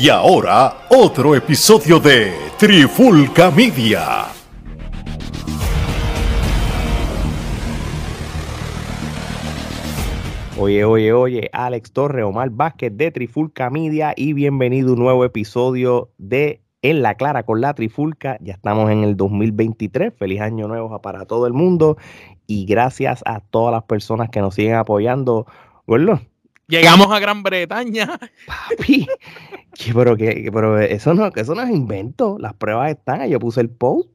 Y ahora, otro episodio de Trifulca Media. Oye, oye, oye, Alex Torre, Omar Vázquez de Trifulca Media y bienvenido a un nuevo episodio de En la Clara con la Trifulca. Ya estamos en el 2023. Feliz año nuevo para todo el mundo y gracias a todas las personas que nos siguen apoyando. Bueno, Llegamos a Gran Bretaña. papi, que- pero, que, pero eso, no, eso no es invento. Las pruebas están. Yo puse el post.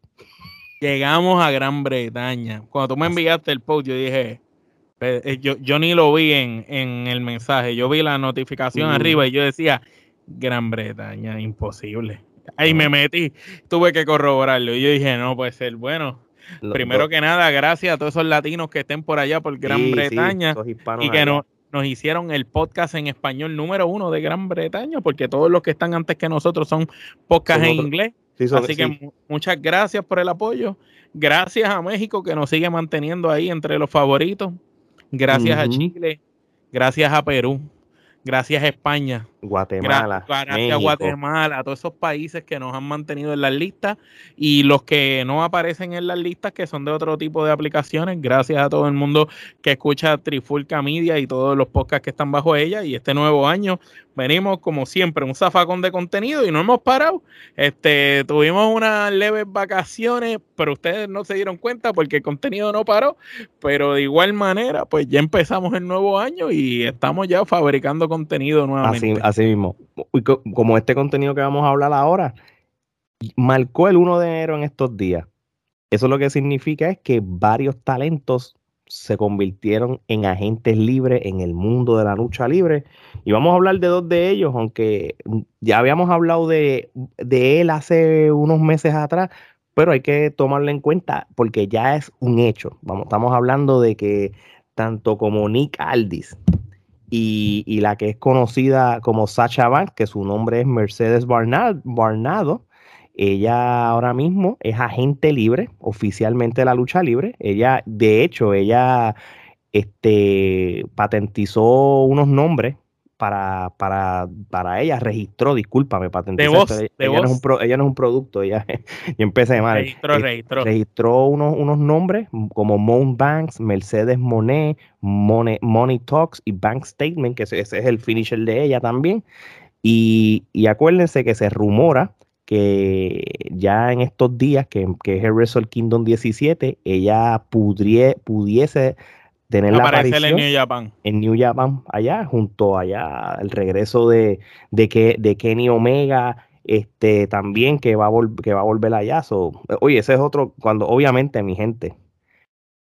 Llegamos a Gran Bretaña. Cuando tú me enviaste el post, yo dije, eh, yo, yo ni lo vi en, en el mensaje. Yo vi la notificación Mm. arriba y yo decía, Gran Bretaña, imposible. Ahí me metí, tuve que corroborarlo. Y yo dije, no puede ser. Bueno, Lo- primero lo- que nada, gracias a todos esos latinos que estén por allá por Gran sí, Bretaña. y que no- nos hicieron el podcast en español número uno de Gran Bretaña, porque todos los que están antes que nosotros son podcasts Son en inglés. Sí, son- Así que sí. muchas gracias por el apoyo. Gracias a México que nos sigue manteniendo ahí entre los favoritos. Gracias a. Chile. Gracias a Perú. Gracias a España. Guatemala, gracias a Guatemala, a todos esos países que nos han mantenido en las listas y los que no aparecen en las listas que son de otro tipo de aplicaciones. Gracias a todo el mundo que escucha Trifulca Media y todos los podcasts que están bajo ella. Y este nuevo año venimos como siempre, un zafacón de contenido y no hemos parado. Este, tuvimos unas leves vacaciones, pero ustedes no se dieron cuenta porque el contenido no paró. Pero de igual manera, pues ya empezamos el nuevo año y estamos ya fabricando contenido nuevamente. Así, así mismo. Y co- como este contenido que vamos a hablar ahora marcó el 1 de enero en estos días. Eso lo que significa es que varios talentos se convirtieron en agentes libres en el mundo de la lucha libre. Y vamos a hablar de dos de ellos, aunque ya habíamos hablado de, de él hace unos meses atrás, pero hay que tomarlo en cuenta porque ya es un hecho. Vamos, estamos hablando de que tanto como Nick Aldis y, la que es conocida como Sacha Banks, que su nombre es Mercedes Barnado, ella ahora mismo es agente libre, oficialmente de la lucha libre. Ella, de hecho, ella este, patentizó unos nombres para, para, para ella, registró, discúlpame, patentizó. voz, ella, de ella no es un pro- ella no es un producto, ella, yo empecé mal. Registró, Eh, registró. registró unos, unos nombres como Mount Banks, Mercedes Monet, Money, Money Talks y Bank Statement, que ese, ese es el finisher de ella también. Y, y acuérdense que se rumora que ya en estos días, que, que es el Wrestle Kingdom 17, ella pudrie- pudiese tener la Aparecer en New Japan. en New Japan allá, junto allá el regreso de, de, que, de Kenny Omega, este también que va a, que va a volver allá. So, oye, ese es otro, cuando obviamente mi gente,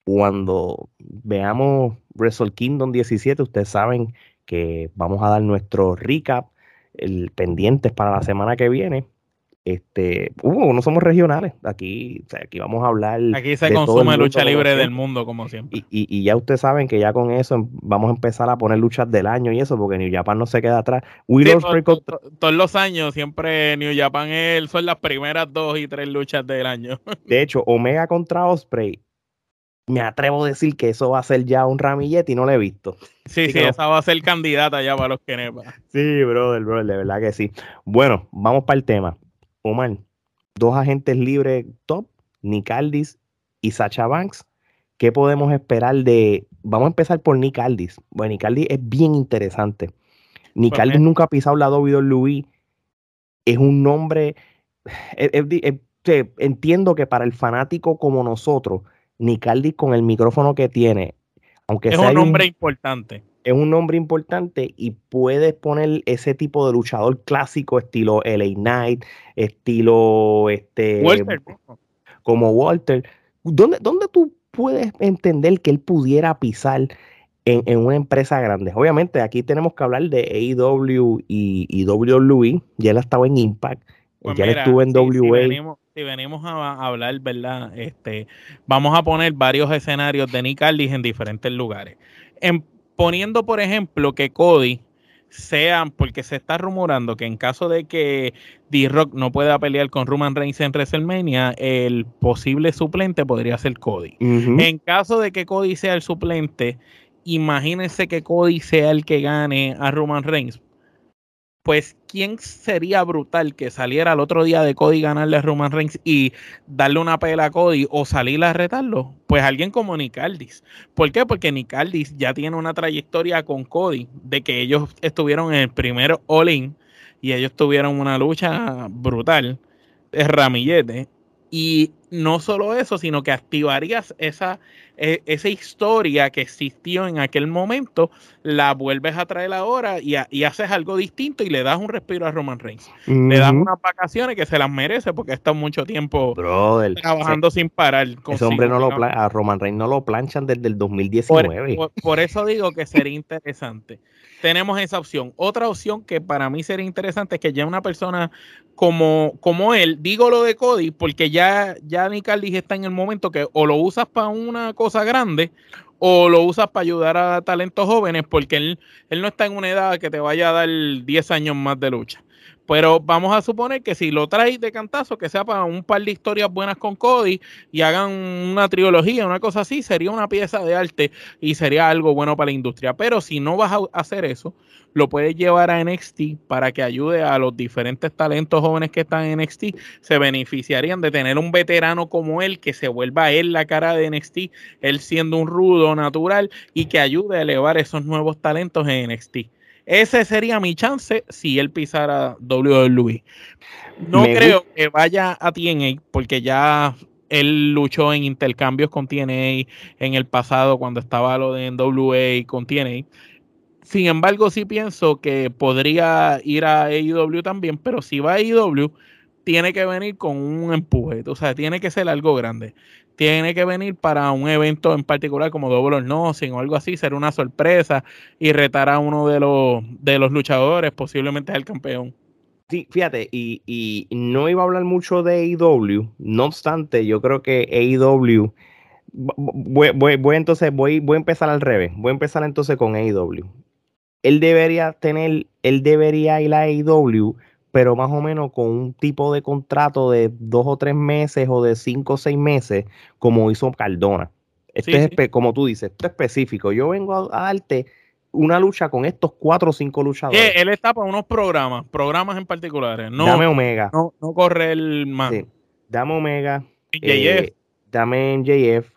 cuando veamos Wrestle Kingdom 17, ustedes saben que vamos a dar nuestro recap, el pendientes para la semana que viene. Este, uh, no somos regionales, aquí, o sea, aquí vamos a hablar. Aquí se consume lucha libre del mundo, como siempre. Y, y- y ya ustedes saben que ya con eso em- vamos a empezar a poner luchas del año y eso, porque New Japan no se queda atrás. Sí, Ospreay to- contra- to- to- todos los años, siempre New Japan es- son las primeras dos y tres luchas del año. de hecho, Omega contra Osprey. Me atrevo a decir que eso va a ser ya un ramillete y no lo he visto. Sí, Sí, sí, que no. esa va a ser candidata ya para los Kenepa. Sí, brother, brother, de verdad que sí. Bueno, vamos para el tema. Omar, dos agentes libres top, Nick Aldis y Sacha Banks. ¿Qué podemos esperar de...? Vamos a empezar por Nick Aldis. Bueno, Nick Aldis es bien interesante. Nick Aldis me- nunca ha pisado la WWE. Es un nombre... es- es es- entiendo que para el fanático como nosotros, Nick Aldis con el micrófono que tiene, aunque Es sea un de nombre importante. Es un nombre importante y puedes poner ese tipo de luchador clásico estilo LA Knight, estilo este Walter, como Walter. ¿Dónde, dónde tú puedes entender que él pudiera pisar en, en una empresa grande? Obviamente aquí tenemos que hablar de AEW y, y WWE. Ya él ha estado en Impact, Pues ya mira, estuvo en si- si WA. venimos, si venimos a, a hablar, ¿verdad? Este, vamos a poner varios escenarios de Nick Aldis en diferentes lugares. En, poniendo, por ejemplo, que Cody sea, porque se está rumorando que en caso de que D-Rock no pueda pelear con Roman Reigns en WrestleMania, el posible suplente podría ser Cody. En caso de que Cody sea el suplente, imagínense que Cody sea el que gane a Roman Reigns. Pues ¿quién sería brutal que saliera el otro día de Cody ganarle a Roman Reigns y darle una pela a Cody o salir a retarlo? Pues alguien como Nicaldis. ¿Por qué? Porque Nicaldis ya tiene una trayectoria con Cody de que ellos estuvieron en el primer All-In y ellos tuvieron una lucha brutal, de ramillete. Y no solo eso, sino que activarías esa, e, esa historia que existió en aquel momento, la vuelves a traer ahora y, haces algo distinto y le das un respiro a Roman Reigns. Le das unas vacaciones que se las merece porque está mucho tiempo trabajando sin parar. Ese hombre no lo a Roman Reigns no lo planchan desde el 2019. por eso digo que sería interesante tenemos esa opción. Otra opción que para mí sería interesante es que ya una persona como, como él, digo lo de Cody, porque ya, ya Nicaldis está en el momento que o lo usas para una cosa grande o lo usas para ayudar a talentos jóvenes, porque él, él no está en una edad que te vaya a dar 10 años más de lucha. Pero vamos a suponer que si lo traes de cantazo, que sea para un par de historias buenas con Cody y hagan una trilogía, una cosa así, sería una pieza de arte y sería algo bueno para la industria. Pero si no vas a hacer eso, lo puedes llevar a NXT para que ayude a los diferentes talentos jóvenes que están en NXT. Se beneficiarían de tener un veterano como él que se vuelva él la cara de NXT, él siendo un rudo natural y que ayude a elevar esos nuevos talentos en NXT. Ese sería mi chance si él pisara WWE. No creo que vaya a TNA porque ya él luchó en intercambios con TNA en el pasado cuando estaba lo de NWA con TNA. Sin embargo, sí pienso que podría ir a AEW también, pero si va a AEW, tiene que venir con un empuje, o sea, tiene que ser algo grande tiene que venir para un evento en particular como Double or Nothing o algo así, ser una sorpresa y retar a uno de los, de los luchadores, posiblemente el campeón. Sí, fíjate, y, no iba a hablar mucho de AEW, no obstante, yo creo que AEW, voy, entonces, voy, voy a empezar al revés, voy a empezar entonces con AEW. Él debería tener, él debería ir a AEW pero más o menos con un tipo de contrato de dos o tres meses o de cinco o seis meses, como hizo Cardona. Esto es, como tú dices, esto es específico. Yo vengo a, darte una lucha con estos cuatro o cinco luchadores. él está para unos programas, programas en particulares. No, dame Omega. No, no corre el más. Dame Omega. Eh, dame JF.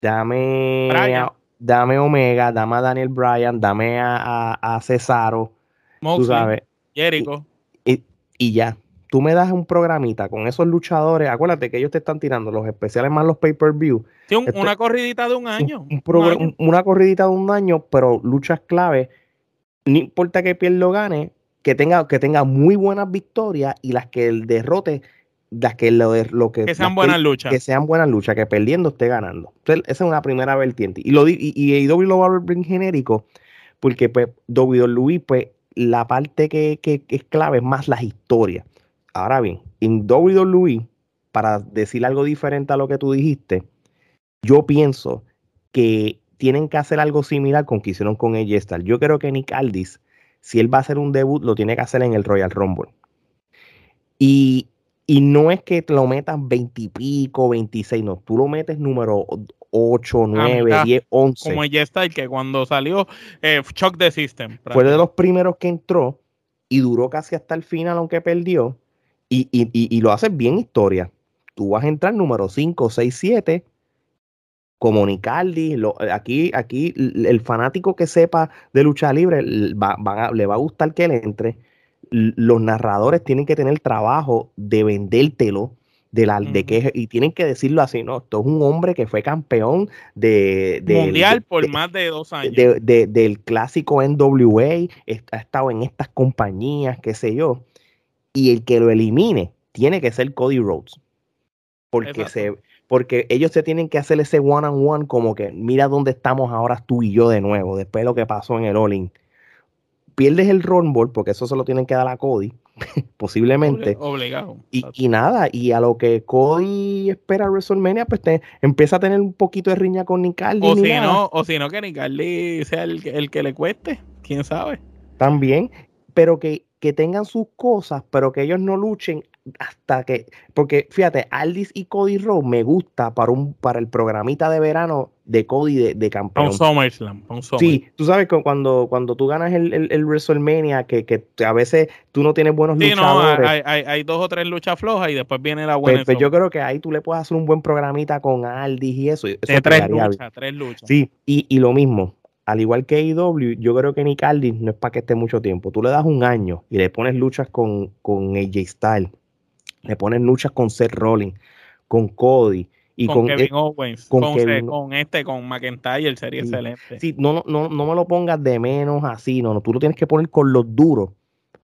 Dame, dame Omega. Dame a Daniel Bryan. Dame a, a, Cesaro. tú sabes. Jericho y ya. Tú me das un programita con esos luchadores. Acuérdate que ellos te están tirando los especiales más los pay-per-view. Sí, una corridita de un año. Una corridita de un año, pero luchas clave. No importa que pierda o gane, que tenga, que tenga muy buenas victorias y las que el derrote, las que lo, lo que, que sean buenas luchas. Que sean buenas luchas, que perdiendo esté ganando. esa es una primera vertiente. Y lo y, y, y lo va a ver genérico, porque pues WWE pues la parte que, es clave es más las historias. Ahora bien, en WWE, para decir algo diferente a lo que tú dijiste, yo pienso que tienen que hacer algo similar con que hicieron con Styles. Yo creo que Nick Aldis, si él va a hacer un debut, lo tiene que hacer en el Royal Rumble. Y, y no es que lo metas 20 y pico, 26, no, tú lo metes número 8, 9, 10, 11. Como ya está, que cuando salió eh, Shock the System. Fue de los primeros que entró y duró casi hasta el final, aunque perdió. Y, y, y, lo haces bien historia. Tú vas a entrar número 5, 6, 7. Como Nicaldi, aquí, aquí el fanático que sepa de lucha libre va, le va a gustar que él entre. Los narradores tienen que tener trabajo de vendértelo de la de que y tienen que decirlo así, ¿no? Esto es un hombre que fue campeón de, mundial por más de dos años. del clásico NWA, ha estado en estas compañías, qué sé yo, y el que lo elimine tiene que ser Cody Rhodes. Porque se porque ellos se tienen que hacer ese one on one como que mira dónde estamos ahora tú y yo de nuevo, después de lo que pasó en el All-In. Pierdes el Rumble porque eso se lo tienen que dar a Cody posiblemente. Obligado. Y, nada, y a lo que Cody espera WrestleMania, pues te, empieza a tener un poquito de riña con Nicaldi. O si no, o si no que Nicaldi sea el, el, que le cueste, quién sabe. También, pero que, que tengan sus cosas, pero que ellos no luchen hasta que, porque fíjate, Aldis y Cody Rhodes me gusta para un para el programita de verano de Cody de, de campeón. Un SummerSlam, un Sí, tú sabes que cuando, cuando tú ganas el, el, WrestleMania, que, que, a veces tú no tienes buenos sí, luchadores. No, hay, hay, hay, dos o tres luchas flojas y después viene la buena. Pues, pues yo creo que ahí tú le puedes hacer un buen programita con Aldis y eso. eso de tres luchas, tres luchas. Sí, y, y lo mismo, al igual que AEW, yo creo que Nick Aldis no es para que esté mucho tiempo. Tú le das un año y le pones luchas con, con AJ Styles, le pones luchas con Seth Rollins, con Cody y con, Kevin Owens, con, con, este, con McIntyre, sería excelente. Sí, no, no, no me lo pongas de menos así, no, no, tú lo tienes que poner con los duros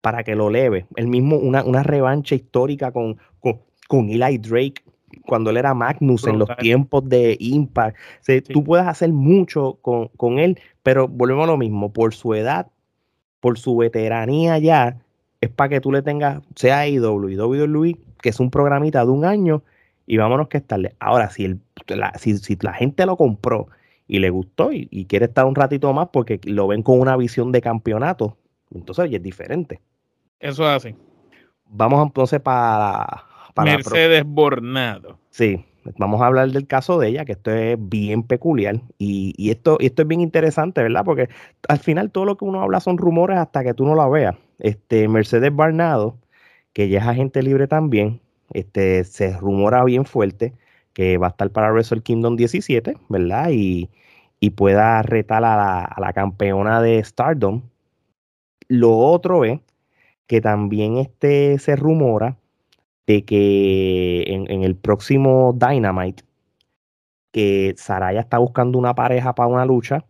para que lo leve. El mismo, una, una revancha histórica con, con, con Eli Drake cuando él era Magnus en los tiempos de Impact. Tú puedes hacer mucho con, él, pero volvemos a lo mismo, por su edad, por su veteranía ya, es para que tú le tengas, sea IW y WWE, que es un programita de un año, y vámonos que estarle. Ahora, si, el, la, si, la gente lo compró y le gustó y, quiere estar un ratito más porque lo ven con una visión de campeonato, entonces es diferente. Eso es así. Vamos entonces para Mercedes Bornado. Sí, vamos a hablar del caso de ella, que esto es bien peculiar y, esto, esto es bien interesante, ¿verdad? Porque al final todo lo que uno habla son rumores hasta que tú no la veas. Este, Mercedes Barnado, que ya es agente libre también, este, se rumora bien fuerte que va a estar para Wrestle Kingdom 17, ¿verdad? Y, pueda retar a la, a la campeona de Stardom. Lo otro es que también este, se rumora de que en, el próximo Dynamite, que Saraya está buscando una pareja para una lucha.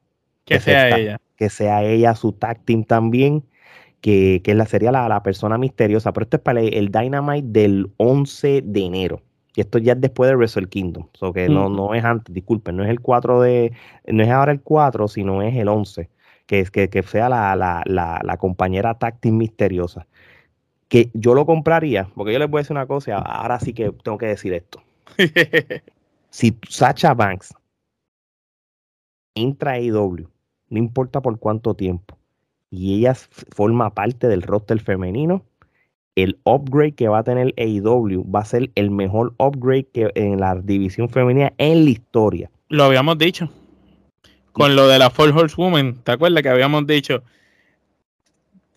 Que, sea ella. Que sea ella su tag team también, que, que sería la, la, persona misteriosa. Pero esto es para el, Dynamite del 11 de enero. Y esto ya es después de Wrestle Kingdom. O que no, no es antes, disculpen, no es el 4 de. No es ahora el 4, sino es el 11. Que, que, que sea la, la, la, la compañera team misteriosa que yo lo compraría, porque yo les voy a decir una cosa, ahora sí que tengo que decir esto. si Sacha Banks entra a AEW, no importa por cuánto tiempo, y ella forma parte del roster femenino, el upgrade que va a tener AEW va a ser el mejor upgrade que en la división femenina en la historia. Lo habíamos dicho. Con lo de la Four Horsewoman, ¿te acuerdas que habíamos dicho?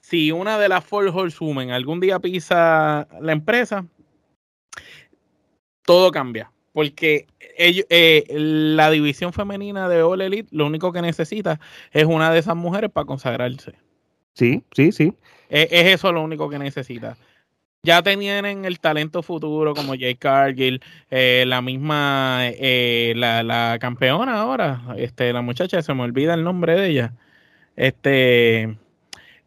si una de las Four Horsewomen algún día pisa la empresa, todo cambia. Porque eh, la división femenina de All Elite lo único que necesita es una de esas mujeres para consagrarse. Sí, sí, sí. Es, eso lo único que necesita. Ya tienen el talento futuro como Jay Cargill, eh, la misma, eh, la, la, campeona ahora, este, la muchacha, se me olvida el nombre de ella. Este,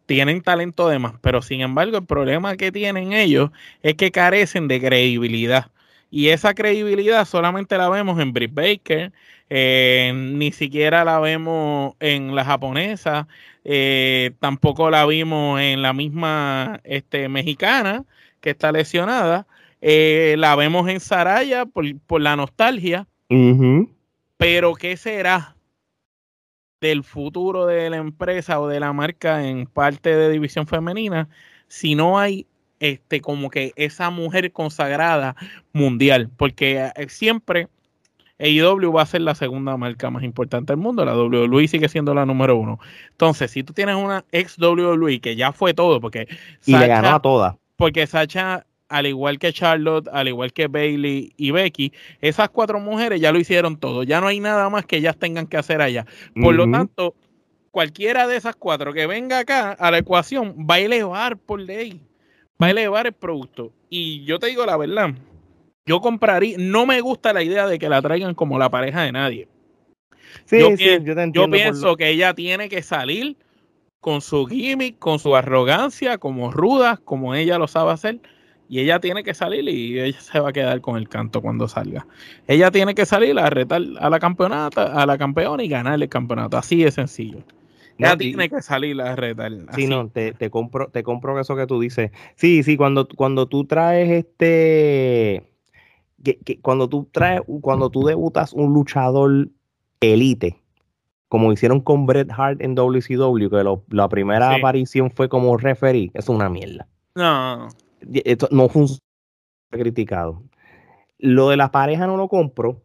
tienen talento de más, pero sin embargo el problema que tienen ellos es que carecen de credibilidad. Y esa credibilidad solamente la vemos en Britt Baker, eh, ni siquiera la vemos en la japonesa, eh, tampoco la vimos en la misma este, mexicana que está lesionada, eh, la vemos en Saraya por, la nostalgia, pero ¿qué será? del futuro de la empresa o de la marca en parte de división femenina si no hay este como que esa mujer consagrada mundial porque siempre AEW va a ser la segunda marca más importante del mundo, la WWE sigue siendo la número uno. Entonces, si tú tienes una ex WWE que ya fue todo, porque y le ganó a todas. Porque Sacha al igual que Charlotte, al igual que Bailey y Becky, esas cuatro mujeres ya lo hicieron todo. Ya no hay nada más que ellas tengan que hacer allá. Por lo tanto, cualquiera de esas cuatro que venga acá a la ecuación va a elevar por ley, va a elevar el producto. Y yo te digo la verdad, yo compraría, no me gusta la idea de que la traigan como la pareja de nadie. Sí, yo, sí, yo, pienso que ella tiene que salir con su gimmick, con su arrogancia, como ruda, como ella lo sabe hacer y ella tiene que salir y ella se va a quedar con el canto cuando salga. Ella tiene que salir a retar a la campeonata, a la campeona y ganar el campeonato. Así de sencillo. Ella tiene que salir a retar. Sí, no, te, compro, te compro eso que tú dices. Sí, sí, cuando, cuando tú traes este. Que, cuando tú traes, cuando tú debutas un luchador elite, como hicieron con Bret Hart en WCW, que la primera aparición fue como referee, es una mierda. No esto no funciona criticado. Lo de la pareja no lo compro.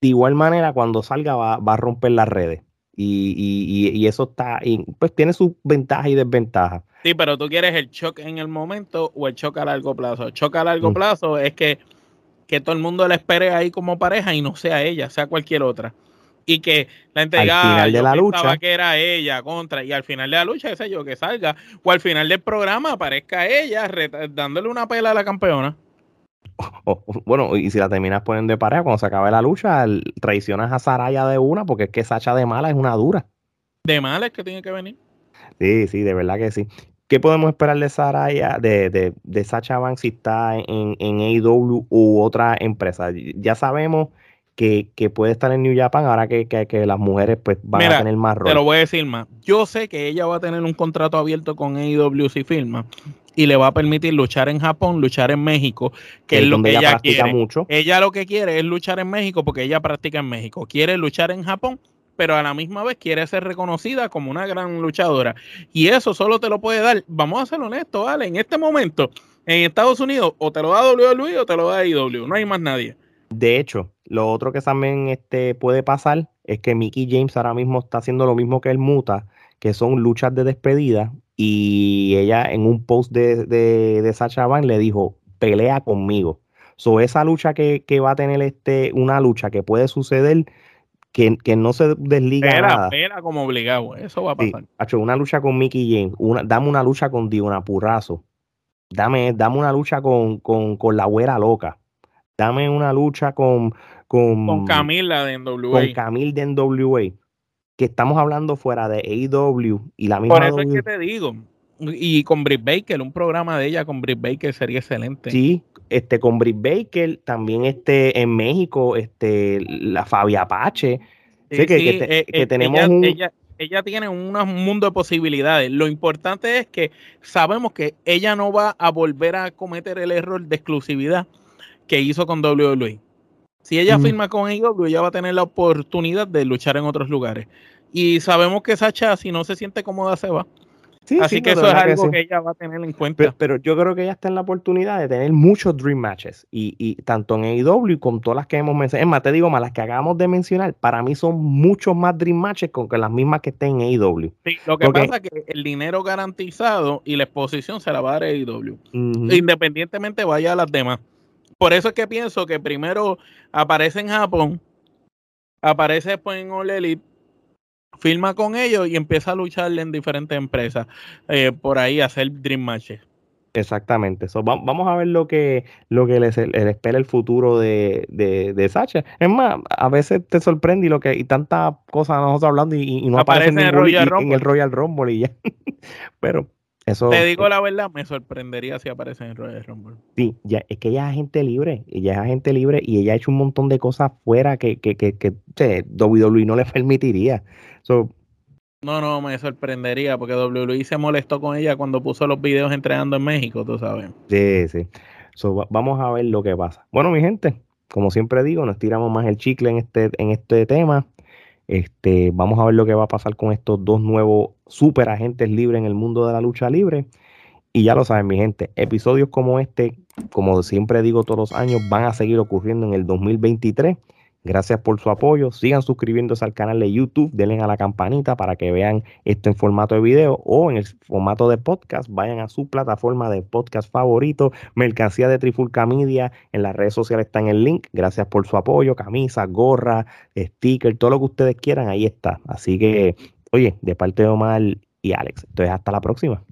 De igual manera, cuando salga va, a romper las redes. Y, eso está, pues tiene sus ventajas y desventajas. Sí, pero tú quieres el shock en el momento o el shock a largo plazo. El shock a largo mm. plazo es que, que todo el mundo la espere ahí como pareja y no sea ella, sea cualquier otra. Y que la entregada final de la lucha que era ella contra. Y al final de la lucha qué sé yo que salga. O al final del programa aparezca ella dándole una pela a la campeona. Bueno y si la terminas poniendo de pareja cuando se acabe la lucha traicionas a Saraya de una porque es que Sacha de mala es una dura. De mala es que tiene que venir. Sí sí de verdad que sí ¿Qué podemos esperar de Saraya, de, de, de Sacha Banks si está en, en AEW u otra empresa? Ya sabemos que, puede estar en New Japan ahora que, las mujeres pues van a tener más rol. Te lo voy a decir más. Yo sé que ella va a tener un contrato abierto con AEW si firma y le va a permitir luchar en Japón, luchar en México, que es, lo que ella, quiere. Mucho. Ella lo que quiere es luchar en México porque ella practica en México. Quiere luchar en Japón, pero a la misma vez quiere ser reconocida como una gran luchadora. Y eso solo te lo puede dar, vamos a ser honestos, ¿vale? En este momento, en Estados Unidos, o te lo da WWE o te lo da AEW, no hay más nadie. De hecho, lo otro que también este, puede pasar es que Mickey James ahora mismo está haciendo lo mismo que el Muta, que son luchas de despedida. Y ella en un post de, de, de Sacha Van le dijo, pelea conmigo. So, esa lucha que, va a tener este, una lucha que puede suceder, que, no se desliga nada. Espera como obligado, eso va a pasar. una lucha con Mickey James, una, dame una lucha con Diona Purrazo, dame, dame una lucha con, con, con la güera loca, dame una lucha con, con, Camila de NWA. Con Camil de NWA. Que estamos hablando fuera de AEW y la misma. Por eso es que te digo. Y con Britt Baker, un programa de ella con Britt Baker sería excelente. Sí, este, con Britt Baker, también este, en México, este, la Fabia Apache. Sí, que, eh, eh, tenemos ella, ella, tiene un mundo de posibilidades. Lo importante es que sabemos que ella no va a volver a cometer el error de exclusividad que hizo con WWE. Si ella firma con AEW, ella va a tener la oportunidad de luchar en otros lugares. Y sabemos que Sacha, si no se siente cómoda, se va. Así que eso es algo que, ella va a tener en cuenta. Pero, yo creo que ella está en la oportunidad de tener muchos Dream Matches. Y, tanto en AEW como todas las que hemos mencionado. Es más, te digo más, las que acabamos de mencionar, para mí son muchos más Dream Matches con que las mismas que estén en AEW. Sí, lo que pasa es que el dinero garantizado y la exposición se la va a dar AEW. Independientemente vaya a las demás por eso es que pienso que primero aparece en Japón, aparece después en All Elite, firma con ellos y empieza a lucharle en diferentes empresas eh, por ahí a hacer Dream Matches. Exactamente. vamos a ver lo que, lo que les, espera el futuro de, de, Sacha. Es más, a veces te sorprende y lo que y tantas cosas nosotros hablando y, no aparece, en, el Royal en el Royal Rumble y ya. Pero te digo la verdad, me sorprendería si aparece en Royal Rumble. Sí, ya, es que ella es agente libre, ella es agente libre y ella ha hecho un montón de cosas fuera que, que, que, que WWE no le permitiría. no, no, me sorprendería porque WWE se molestó con ella cuando puso los videos entrenando en México, tú sabes. Sí, sí. vamos a ver lo que pasa. Bueno, mi gente, como siempre digo, nos tiramos más el chicle en este, en este tema. Este, vamos a ver lo que va a pasar con estos dos nuevos super agentes libres en el mundo de la lucha libre. Y ya lo saben, mi gente, episodios como este, como siempre digo todos los años, van a seguir ocurriendo en el 2023. Gracias por su apoyo. Sigan suscribiéndose al canal de YouTube, denle a la campanita para que vean esto en formato de video o en el formato de podcast. Vayan a su plataforma de podcast favorito, mercancía de Trifulca Media. En las redes sociales está en el link. Gracias por su apoyo, camisa, gorra, sticker, todo lo que ustedes quieran, ahí está. Así que, oye, de parte de Omar y Alex. Entonces, hasta la próxima.